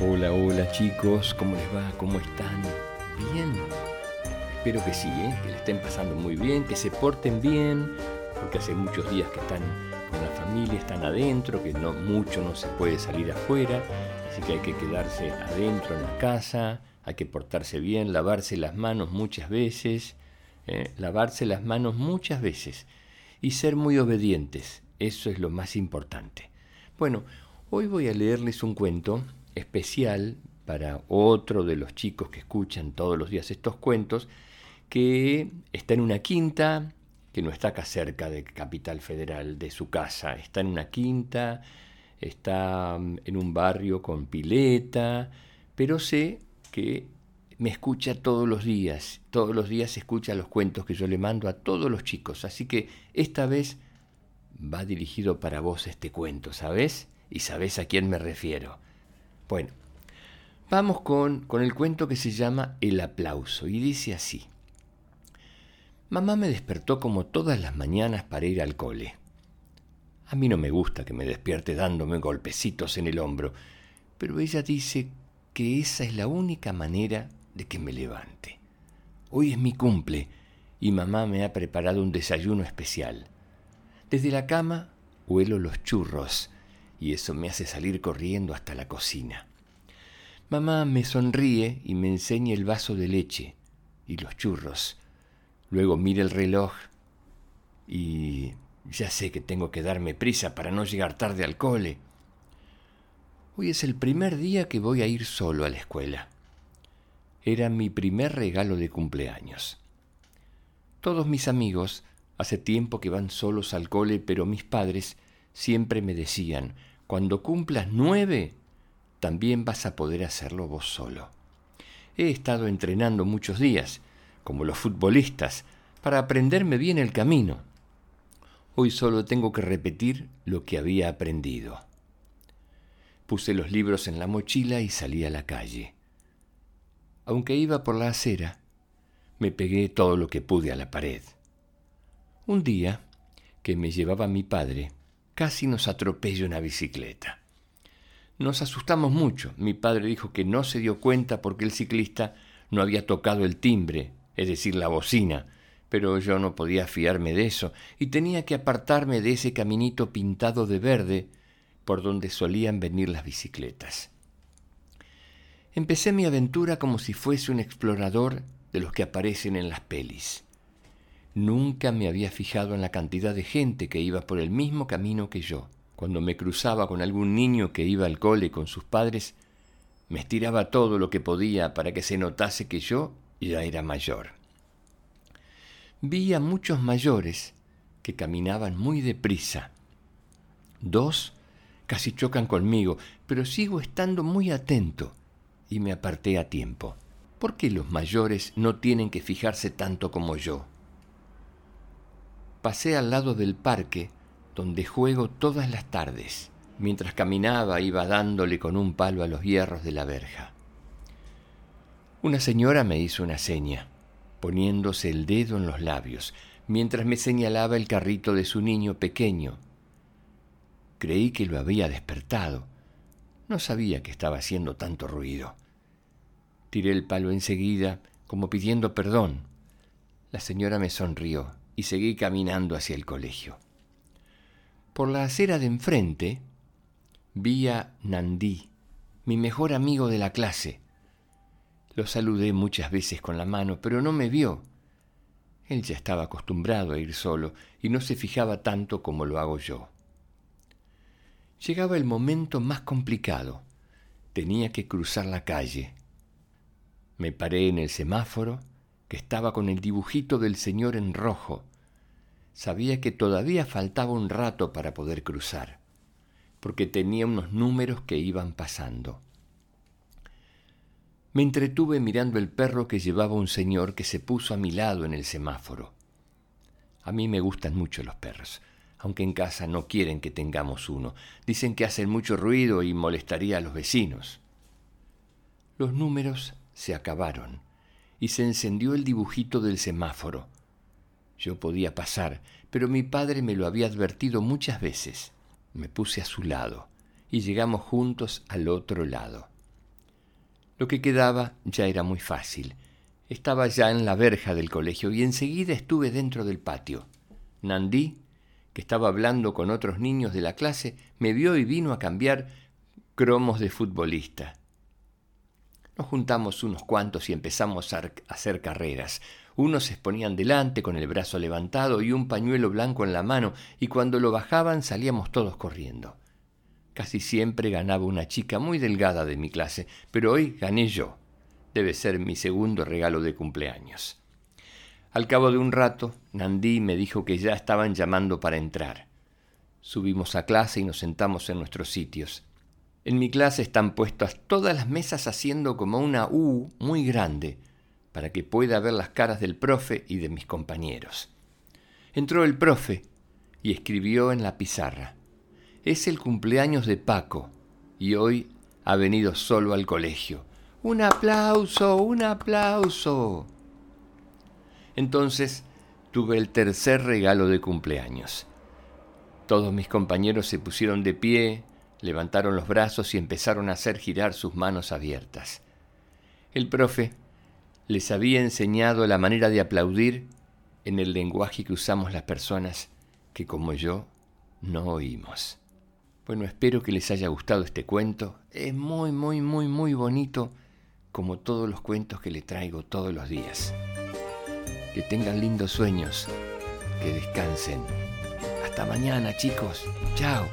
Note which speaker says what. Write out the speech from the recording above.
Speaker 1: Hola, hola chicos, ¿cómo les va? ¿Cómo están? ¿Bien? Espero que sí, ¿eh? que le estén pasando muy bien, que se porten bien, porque hace muchos días que están con la familia, están adentro, que no mucho no se puede salir afuera, así que hay que quedarse adentro en la casa, hay que portarse bien, lavarse las manos muchas veces, ¿eh? lavarse las manos muchas veces y ser muy obedientes, eso es lo más importante. Bueno, hoy voy a leerles un cuento especial para otro de los chicos que escuchan todos los días estos cuentos, que está en una quinta, que no está acá cerca de Capital Federal, de su casa, está en una quinta, está mm, en un barrio con pileta, pero sé que me escucha todos los días, todos los días escucha los cuentos que yo le mando a todos los chicos, así que esta vez va dirigido para vos este cuento, ¿sabes? Y sabés a quién me refiero. Bueno, vamos con, con el cuento que se llama El aplauso y dice así. Mamá me despertó como todas las mañanas para ir al cole. A mí no me gusta que me despierte dándome golpecitos en el hombro, pero ella dice que esa es la única manera de que me levante. Hoy es mi cumple y mamá me ha preparado un desayuno especial. Desde la cama huelo los churros y eso me hace salir corriendo hasta la cocina. Mamá me sonríe y me enseña el vaso de leche y los churros. Luego mira el reloj y ya sé que tengo que darme prisa para no llegar tarde al cole. Hoy es el primer día que voy a ir solo a la escuela. Era mi primer regalo de cumpleaños. Todos mis amigos hace tiempo que van solos al cole, pero mis padres siempre me decían, cuando cumplas nueve, también vas a poder hacerlo vos solo. He estado entrenando muchos días, como los futbolistas, para aprenderme bien el camino. Hoy solo tengo que repetir lo que había aprendido. Puse los libros en la mochila y salí a la calle. Aunque iba por la acera, me pegué todo lo que pude a la pared. Un día, que me llevaba mi padre, casi nos atropella una bicicleta. Nos asustamos mucho. Mi padre dijo que no se dio cuenta porque el ciclista no había tocado el timbre, es decir, la bocina, pero yo no podía fiarme de eso y tenía que apartarme de ese caminito pintado de verde por donde solían venir las bicicletas. Empecé mi aventura como si fuese un explorador de los que aparecen en las pelis. Nunca me había fijado en la cantidad de gente que iba por el mismo camino que yo. Cuando me cruzaba con algún niño que iba al cole con sus padres, me estiraba todo lo que podía para que se notase que yo ya era mayor. Vi a muchos mayores que caminaban muy deprisa. Dos casi chocan conmigo, pero sigo estando muy atento y me aparté a tiempo. ¿Por qué los mayores no tienen que fijarse tanto como yo? Pasé al lado del parque donde juego todas las tardes. Mientras caminaba iba dándole con un palo a los hierros de la verja. Una señora me hizo una seña, poniéndose el dedo en los labios, mientras me señalaba el carrito de su niño pequeño. Creí que lo había despertado. No sabía que estaba haciendo tanto ruido. Tiré el palo enseguida, como pidiendo perdón. La señora me sonrió y seguí caminando hacia el colegio. Por la acera de enfrente vi a Nandí, mi mejor amigo de la clase. Lo saludé muchas veces con la mano, pero no me vio. Él ya estaba acostumbrado a ir solo y no se fijaba tanto como lo hago yo. Llegaba el momento más complicado. Tenía que cruzar la calle. Me paré en el semáforo, que estaba con el dibujito del señor en rojo, sabía que todavía faltaba un rato para poder cruzar, porque tenía unos números que iban pasando. Me entretuve mirando el perro que llevaba un señor que se puso a mi lado en el semáforo. A mí me gustan mucho los perros, aunque en casa no quieren que tengamos uno. Dicen que hacen mucho ruido y molestaría a los vecinos. Los números se acabaron y se encendió el dibujito del semáforo yo podía pasar, pero mi padre me lo había advertido muchas veces. Me puse a su lado y llegamos juntos al otro lado. Lo que quedaba ya era muy fácil. Estaba ya en la verja del colegio y enseguida estuve dentro del patio. Nandí, que estaba hablando con otros niños de la clase, me vio y vino a cambiar cromos de futbolista. Nos juntamos unos cuantos y empezamos a hacer carreras. Unos se exponían delante con el brazo levantado y un pañuelo blanco en la mano, y cuando lo bajaban salíamos todos corriendo. Casi siempre ganaba una chica muy delgada de mi clase, pero hoy gané yo. Debe ser mi segundo regalo de cumpleaños. Al cabo de un rato, Nandí me dijo que ya estaban llamando para entrar. Subimos a clase y nos sentamos en nuestros sitios. En mi clase están puestas todas las mesas haciendo como una U muy grande, para que pueda ver las caras del profe y de mis compañeros. Entró el profe y escribió en la pizarra. Es el cumpleaños de Paco y hoy ha venido solo al colegio. Un aplauso, un aplauso. Entonces tuve el tercer regalo de cumpleaños. Todos mis compañeros se pusieron de pie, levantaron los brazos y empezaron a hacer girar sus manos abiertas. El profe les había enseñado la manera de aplaudir en el lenguaje que usamos las personas que como yo no oímos. Bueno, espero que les haya gustado este cuento. Es muy, muy, muy, muy bonito como todos los cuentos que le traigo todos los días. Que tengan lindos sueños, que descansen. Hasta mañana chicos. Chao.